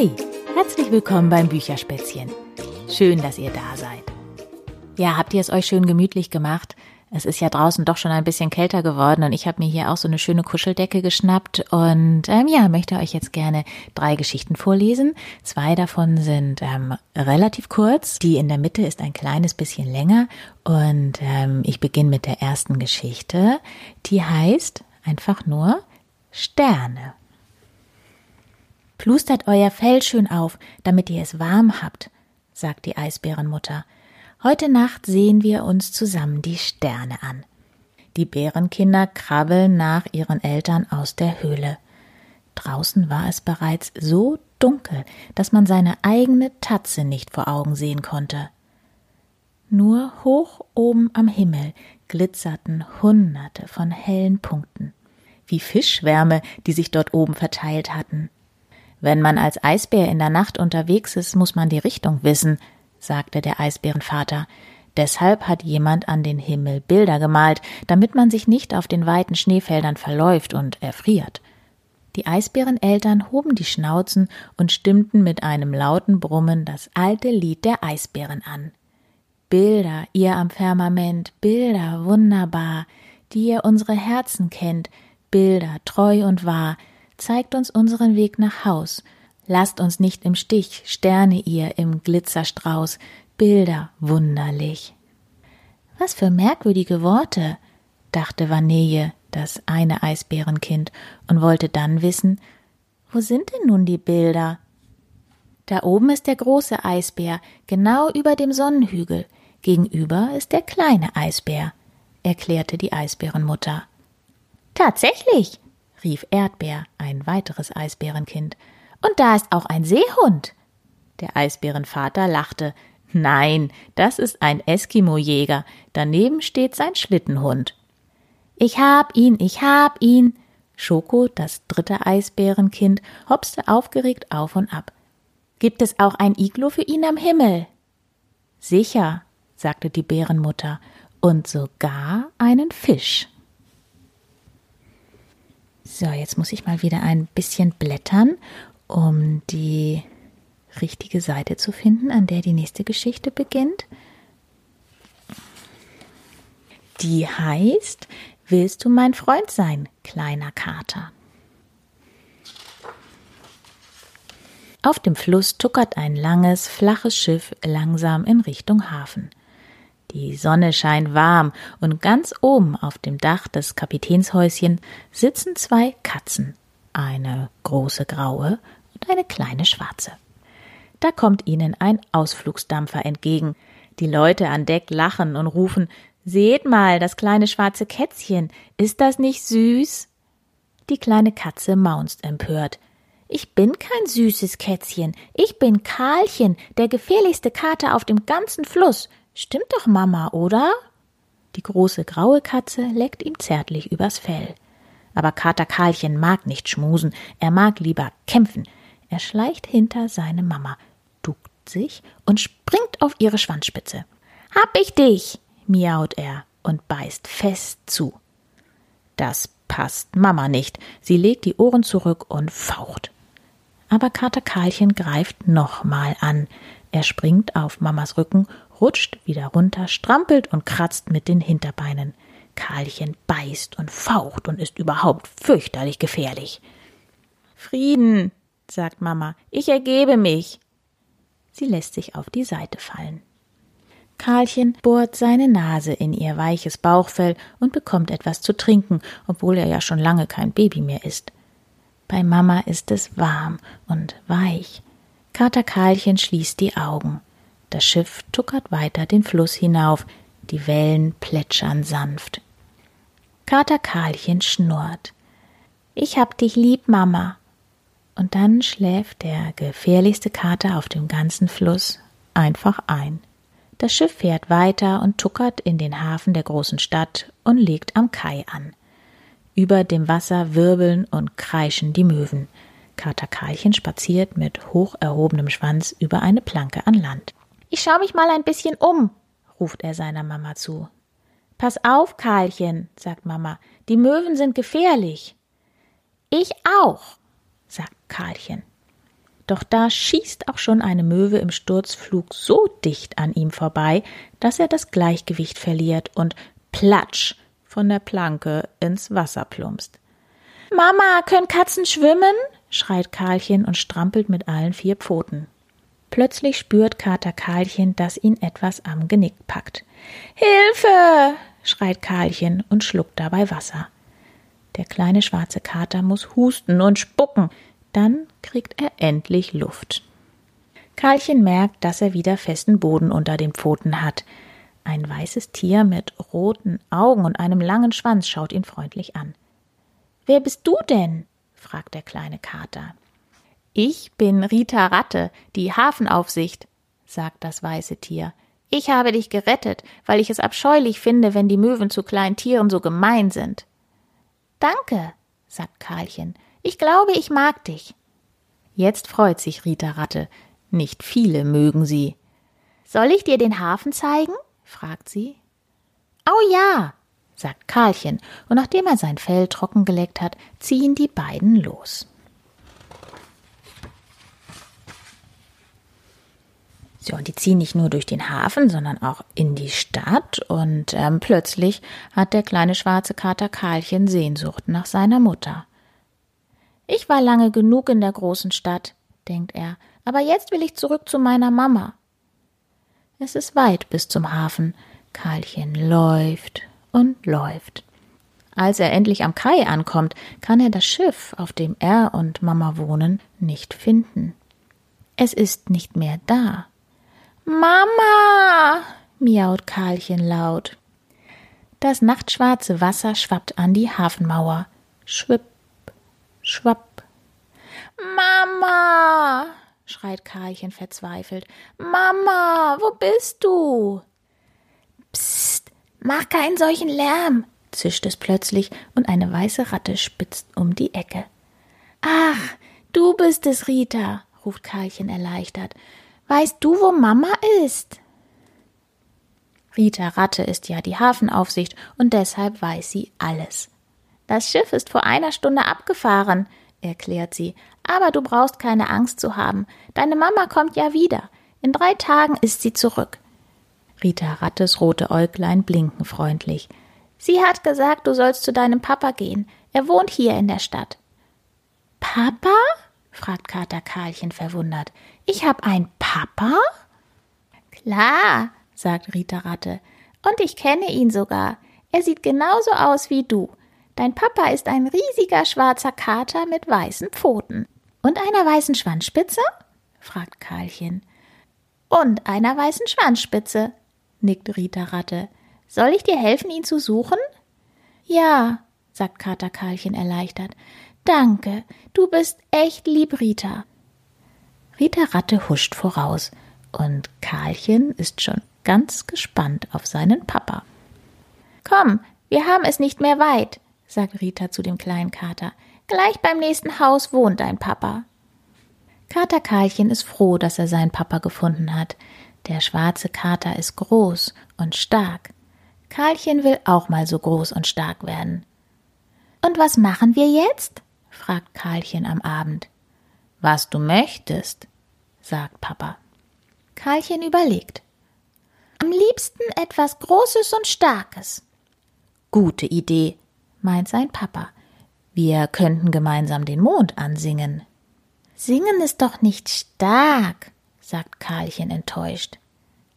Hey, herzlich willkommen beim Bücherspätzchen. Schön, dass ihr da seid. Ja, habt ihr es euch schön gemütlich gemacht? Es ist ja draußen doch schon ein bisschen kälter geworden und ich habe mir hier auch so eine schöne Kuscheldecke geschnappt und ähm, ja, möchte euch jetzt gerne drei Geschichten vorlesen. Zwei davon sind ähm, relativ kurz. Die in der Mitte ist ein kleines bisschen länger und ähm, ich beginne mit der ersten Geschichte. Die heißt einfach nur Sterne. Plustert euer Fell schön auf, damit ihr es warm habt, sagt die Eisbärenmutter. Heute Nacht sehen wir uns zusammen die Sterne an. Die Bärenkinder krabbeln nach ihren Eltern aus der Höhle. Draußen war es bereits so dunkel, dass man seine eigene Tatze nicht vor Augen sehen konnte. Nur hoch oben am Himmel glitzerten Hunderte von hellen Punkten, wie Fischschwärme, die sich dort oben verteilt hatten. Wenn man als Eisbär in der Nacht unterwegs ist, muss man die Richtung wissen, sagte der Eisbärenvater. Deshalb hat jemand an den Himmel Bilder gemalt, damit man sich nicht auf den weiten Schneefeldern verläuft und erfriert. Die Eisbäreneltern hoben die Schnauzen und stimmten mit einem lauten Brummen das alte Lied der Eisbären an. Bilder, ihr am Firmament, Bilder wunderbar, die ihr unsere Herzen kennt, Bilder treu und wahr, zeigt uns unseren Weg nach Haus. Lasst uns nicht im Stich, Sterne ihr im Glitzerstrauß, Bilder wunderlich. Was für merkwürdige Worte, dachte Vanille, das eine Eisbärenkind, und wollte dann wissen, wo sind denn nun die Bilder? Da oben ist der große Eisbär, genau über dem Sonnenhügel. Gegenüber ist der kleine Eisbär, erklärte die Eisbärenmutter. Tatsächlich, rief Erdbeer, ein weiteres Eisbärenkind. Und da ist auch ein Seehund. Der Eisbärenvater lachte. Nein, das ist ein Eskimo-Jäger. Daneben steht sein Schlittenhund. Ich hab ihn, ich hab ihn. Schoko, das dritte Eisbärenkind, hopste aufgeregt auf und ab. Gibt es auch ein Iglo für ihn am Himmel? Sicher, sagte die Bärenmutter, und sogar einen Fisch. So, jetzt muss ich mal wieder ein bisschen blättern, um die richtige Seite zu finden, an der die nächste Geschichte beginnt. Die heißt Willst du mein Freund sein, kleiner Kater? Auf dem Fluss tuckert ein langes, flaches Schiff langsam in Richtung Hafen. Die Sonne scheint warm und ganz oben auf dem Dach des Kapitänshäuschen sitzen zwei Katzen, eine große graue und eine kleine schwarze. Da kommt ihnen ein Ausflugsdampfer entgegen. Die Leute an Deck lachen und rufen Seht mal, das kleine schwarze Kätzchen, ist das nicht süß? Die kleine Katze maunzt empört. Ich bin kein süßes Kätzchen, ich bin Karlchen, der gefährlichste Kater auf dem ganzen Fluss. Stimmt doch, Mama, oder? Die große graue Katze leckt ihm zärtlich übers Fell. Aber Kater Karlchen mag nicht schmusen, er mag lieber kämpfen. Er schleicht hinter seine Mama, duckt sich und springt auf ihre Schwanzspitze. Hab ich dich! miaut er und beißt fest zu. Das passt Mama nicht. Sie legt die Ohren zurück und faucht. Aber Kater Karlchen greift nochmal an. Er springt auf Mamas Rücken rutscht wieder runter, strampelt und kratzt mit den Hinterbeinen. Karlchen beißt und faucht und ist überhaupt fürchterlich gefährlich. Frieden, sagt Mama, ich ergebe mich. Sie lässt sich auf die Seite fallen. Karlchen bohrt seine Nase in ihr weiches Bauchfell und bekommt etwas zu trinken, obwohl er ja schon lange kein Baby mehr ist. Bei Mama ist es warm und weich. Kater Karlchen schließt die Augen. Das Schiff tuckert weiter den Fluss hinauf, die Wellen plätschern sanft. Kater Karlchen schnurrt. Ich hab dich lieb, Mama. Und dann schläft der gefährlichste Kater auf dem ganzen Fluss einfach ein. Das Schiff fährt weiter und tuckert in den Hafen der großen Stadt und legt am Kai an. Über dem Wasser wirbeln und kreischen die Möwen. Kater Karlchen spaziert mit hoch erhobenem Schwanz über eine Planke an Land. Ich schau mich mal ein bisschen um, ruft er seiner Mama zu. Pass auf, Karlchen, sagt Mama, die Möwen sind gefährlich. Ich auch, sagt Karlchen. Doch da schießt auch schon eine Möwe im Sturzflug so dicht an ihm vorbei, dass er das Gleichgewicht verliert und platsch von der Planke ins Wasser plumpst. Mama, können Katzen schwimmen? schreit Karlchen und strampelt mit allen vier Pfoten. Plötzlich spürt Kater Karlchen, dass ihn etwas am Genick packt. Hilfe! schreit Karlchen und schluckt dabei Wasser. Der kleine schwarze Kater muss husten und spucken, dann kriegt er endlich Luft. Karlchen merkt, dass er wieder festen Boden unter den Pfoten hat. Ein weißes Tier mit roten Augen und einem langen Schwanz schaut ihn freundlich an. Wer bist du denn? fragt der kleine Kater. Ich bin Rita Ratte, die Hafenaufsicht, sagt das weiße Tier. Ich habe dich gerettet, weil ich es abscheulich finde, wenn die Möwen zu kleinen Tieren so gemein sind. Danke, sagt Karlchen. Ich glaube, ich mag dich. Jetzt freut sich Rita Ratte. Nicht viele mögen sie. Soll ich dir den Hafen zeigen? fragt sie. Oh ja, sagt Karlchen, und nachdem er sein Fell trockengeleckt hat, ziehen die beiden los. So, und die ziehen nicht nur durch den Hafen, sondern auch in die Stadt. Und ähm, plötzlich hat der kleine schwarze Kater Karlchen Sehnsucht nach seiner Mutter. Ich war lange genug in der großen Stadt, denkt er, aber jetzt will ich zurück zu meiner Mama. Es ist weit bis zum Hafen. Karlchen läuft und läuft. Als er endlich am Kai ankommt, kann er das Schiff, auf dem er und Mama wohnen, nicht finden. Es ist nicht mehr da. Mama! miaut Karlchen laut. Das nachtschwarze Wasser schwappt an die Hafenmauer. Schwipp, schwapp. Mama! schreit Karlchen verzweifelt. Mama, wo bist du? Psst, mach keinen solchen Lärm, zischt es plötzlich und eine weiße Ratte spitzt um die Ecke. Ach, du bist es, Rita, ruft Karlchen erleichtert. Weißt du, wo Mama ist? Rita Ratte ist ja die Hafenaufsicht und deshalb weiß sie alles. Das Schiff ist vor einer Stunde abgefahren, erklärt sie, aber du brauchst keine Angst zu haben. Deine Mama kommt ja wieder. In drei Tagen ist sie zurück. Rita Rattes rote Äuglein blinken freundlich. Sie hat gesagt, du sollst zu deinem Papa gehen. Er wohnt hier in der Stadt. Papa? fragt Kater Karlchen verwundert. Ich hab ein Papa? Klar, sagt Rita Ratte. Und ich kenne ihn sogar. Er sieht genauso aus wie du. Dein Papa ist ein riesiger schwarzer Kater mit weißen Pfoten. Und einer weißen Schwanzspitze? fragt Karlchen. Und einer weißen Schwanzspitze, nickt Rita Ratte. Soll ich dir helfen, ihn zu suchen? Ja, sagt Kater Karlchen erleichtert. Danke, du bist echt lieb, Rita. Rita Ratte huscht voraus und Karlchen ist schon ganz gespannt auf seinen Papa. Komm, wir haben es nicht mehr weit, sagt Rita zu dem kleinen Kater. Gleich beim nächsten Haus wohnt dein Papa. Kater Karlchen ist froh, dass er seinen Papa gefunden hat. Der schwarze Kater ist groß und stark. Karlchen will auch mal so groß und stark werden. Und was machen wir jetzt? fragt Karlchen am Abend. Was du möchtest, sagt Papa. Karlchen überlegt. Am liebsten etwas Großes und Starkes. Gute Idee, meint sein Papa. Wir könnten gemeinsam den Mond ansingen. Singen ist doch nicht stark, sagt Karlchen enttäuscht.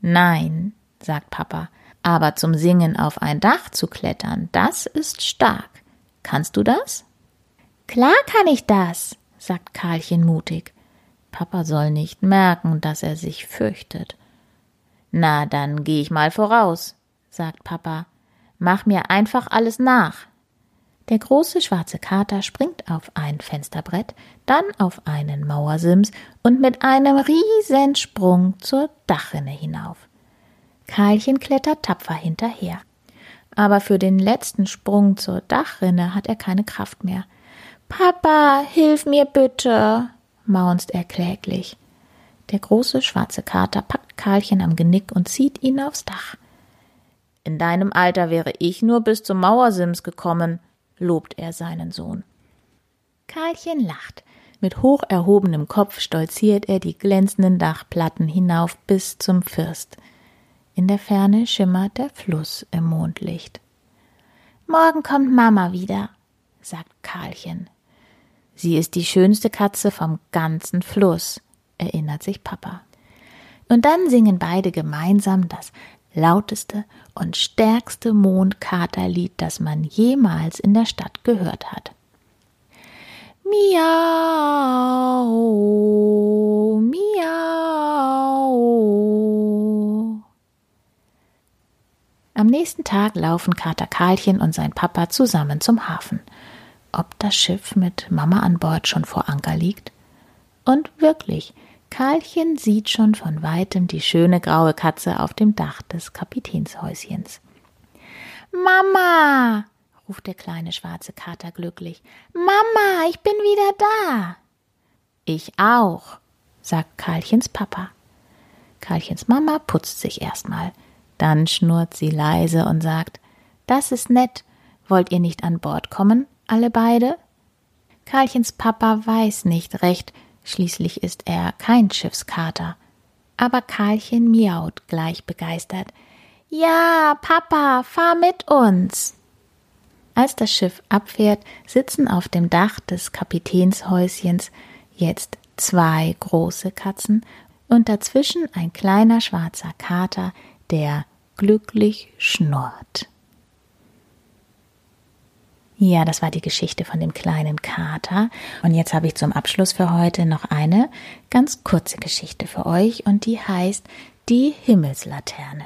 Nein, sagt Papa, aber zum Singen auf ein Dach zu klettern, das ist stark. Kannst du das? Klar kann ich das, sagt Karlchen mutig. Papa soll nicht merken, dass er sich fürchtet. Na, dann geh ich mal voraus, sagt Papa. Mach mir einfach alles nach. Der große schwarze Kater springt auf ein Fensterbrett, dann auf einen Mauersims und mit einem riesen Sprung zur Dachrinne hinauf. Karlchen klettert tapfer hinterher. Aber für den letzten Sprung zur Dachrinne hat er keine Kraft mehr. Papa, hilf mir bitte, maunzt er kläglich. Der große schwarze Kater packt Karlchen am Genick und zieht ihn aufs Dach. In deinem Alter wäre ich nur bis zum Mauersims gekommen, lobt er seinen Sohn. Karlchen lacht. Mit hoch erhobenem Kopf stolziert er die glänzenden Dachplatten hinauf bis zum First. In der Ferne schimmert der Fluss im Mondlicht. Morgen kommt Mama wieder, sagt Karlchen. Sie ist die schönste Katze vom ganzen Fluss, erinnert sich Papa. Und dann singen beide gemeinsam das lauteste und stärkste Mondkaterlied, das man jemals in der Stadt gehört hat. Miau, miau. Am nächsten Tag laufen Kater Karlchen und sein Papa zusammen zum Hafen. Ob das Schiff mit Mama an Bord schon vor Anker liegt? Und wirklich, Karlchen sieht schon von weitem die schöne graue Katze auf dem Dach des Kapitänshäuschens. Mama, ruft der kleine schwarze Kater glücklich. Mama, ich bin wieder da. Ich auch, sagt Karlchens Papa. Karlchens Mama putzt sich erstmal. Dann schnurrt sie leise und sagt, das ist nett. Wollt ihr nicht an Bord kommen, alle beide? Karlchens Papa weiß nicht recht, schließlich ist er kein Schiffskater. Aber Karlchen miaut gleich begeistert. Ja, Papa, fahr mit uns. Als das Schiff abfährt, sitzen auf dem Dach des Kapitänshäuschens jetzt zwei große Katzen und dazwischen ein kleiner schwarzer Kater, der glücklich schnurrt. Ja, das war die Geschichte von dem kleinen Kater. Und jetzt habe ich zum Abschluss für heute noch eine ganz kurze Geschichte für euch und die heißt Die Himmelslaterne.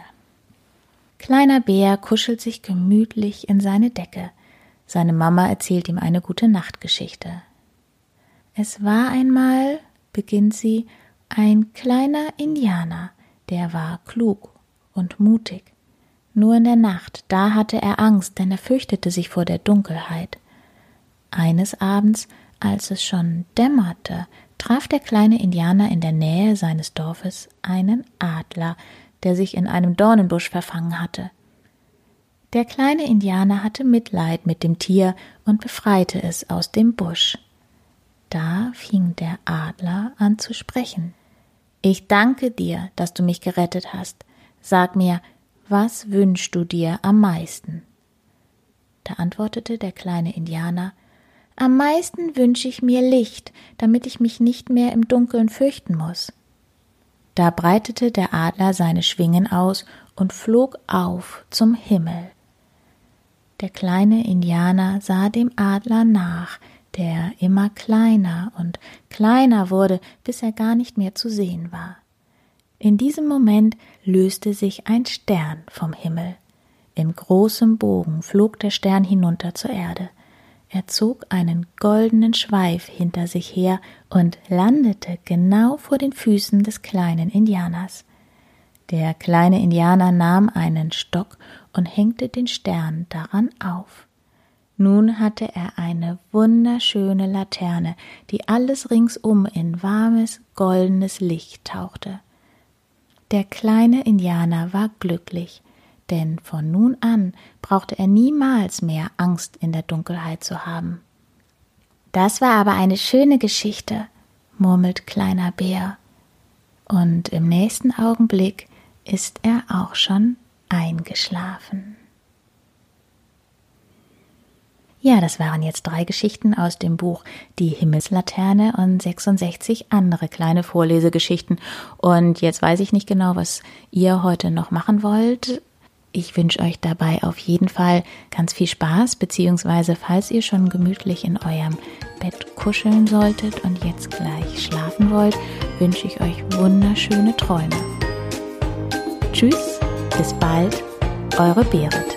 Kleiner Bär kuschelt sich gemütlich in seine Decke. Seine Mama erzählt ihm eine gute Nachtgeschichte. Es war einmal, beginnt sie, ein kleiner Indianer, der war klug und mutig. Nur in der Nacht, da hatte er Angst, denn er fürchtete sich vor der Dunkelheit. Eines Abends, als es schon dämmerte, traf der kleine Indianer in der Nähe seines Dorfes einen Adler, der sich in einem Dornenbusch verfangen hatte. Der kleine Indianer hatte Mitleid mit dem Tier und befreite es aus dem Busch. Da fing der Adler an zu sprechen. Ich danke dir, dass du mich gerettet hast. Sag mir, was wünschst du dir am meisten? Da antwortete der kleine Indianer Am meisten wünsche ich mir Licht, damit ich mich nicht mehr im Dunkeln fürchten muss. Da breitete der Adler seine Schwingen aus und flog auf zum Himmel. Der kleine Indianer sah dem Adler nach, der immer kleiner und kleiner wurde, bis er gar nicht mehr zu sehen war. In diesem Moment löste sich ein Stern vom Himmel. In großem Bogen flog der Stern hinunter zur Erde. Er zog einen goldenen Schweif hinter sich her und landete genau vor den Füßen des kleinen Indianers. Der kleine Indianer nahm einen Stock und hängte den Stern daran auf. Nun hatte er eine wunderschöne Laterne, die alles ringsum in warmes, goldenes Licht tauchte. Der kleine Indianer war glücklich, denn von nun an brauchte er niemals mehr Angst in der Dunkelheit zu haben. Das war aber eine schöne Geschichte, murmelt kleiner Bär, und im nächsten Augenblick ist er auch schon eingeschlafen. Ja, das waren jetzt drei Geschichten aus dem Buch Die Himmelslaterne und 66 andere kleine Vorlesegeschichten. Und jetzt weiß ich nicht genau, was ihr heute noch machen wollt. Ich wünsche euch dabei auf jeden Fall ganz viel Spaß, beziehungsweise falls ihr schon gemütlich in eurem Bett kuscheln solltet und jetzt gleich schlafen wollt, wünsche ich euch wunderschöne Träume. Tschüss, bis bald, eure Berit.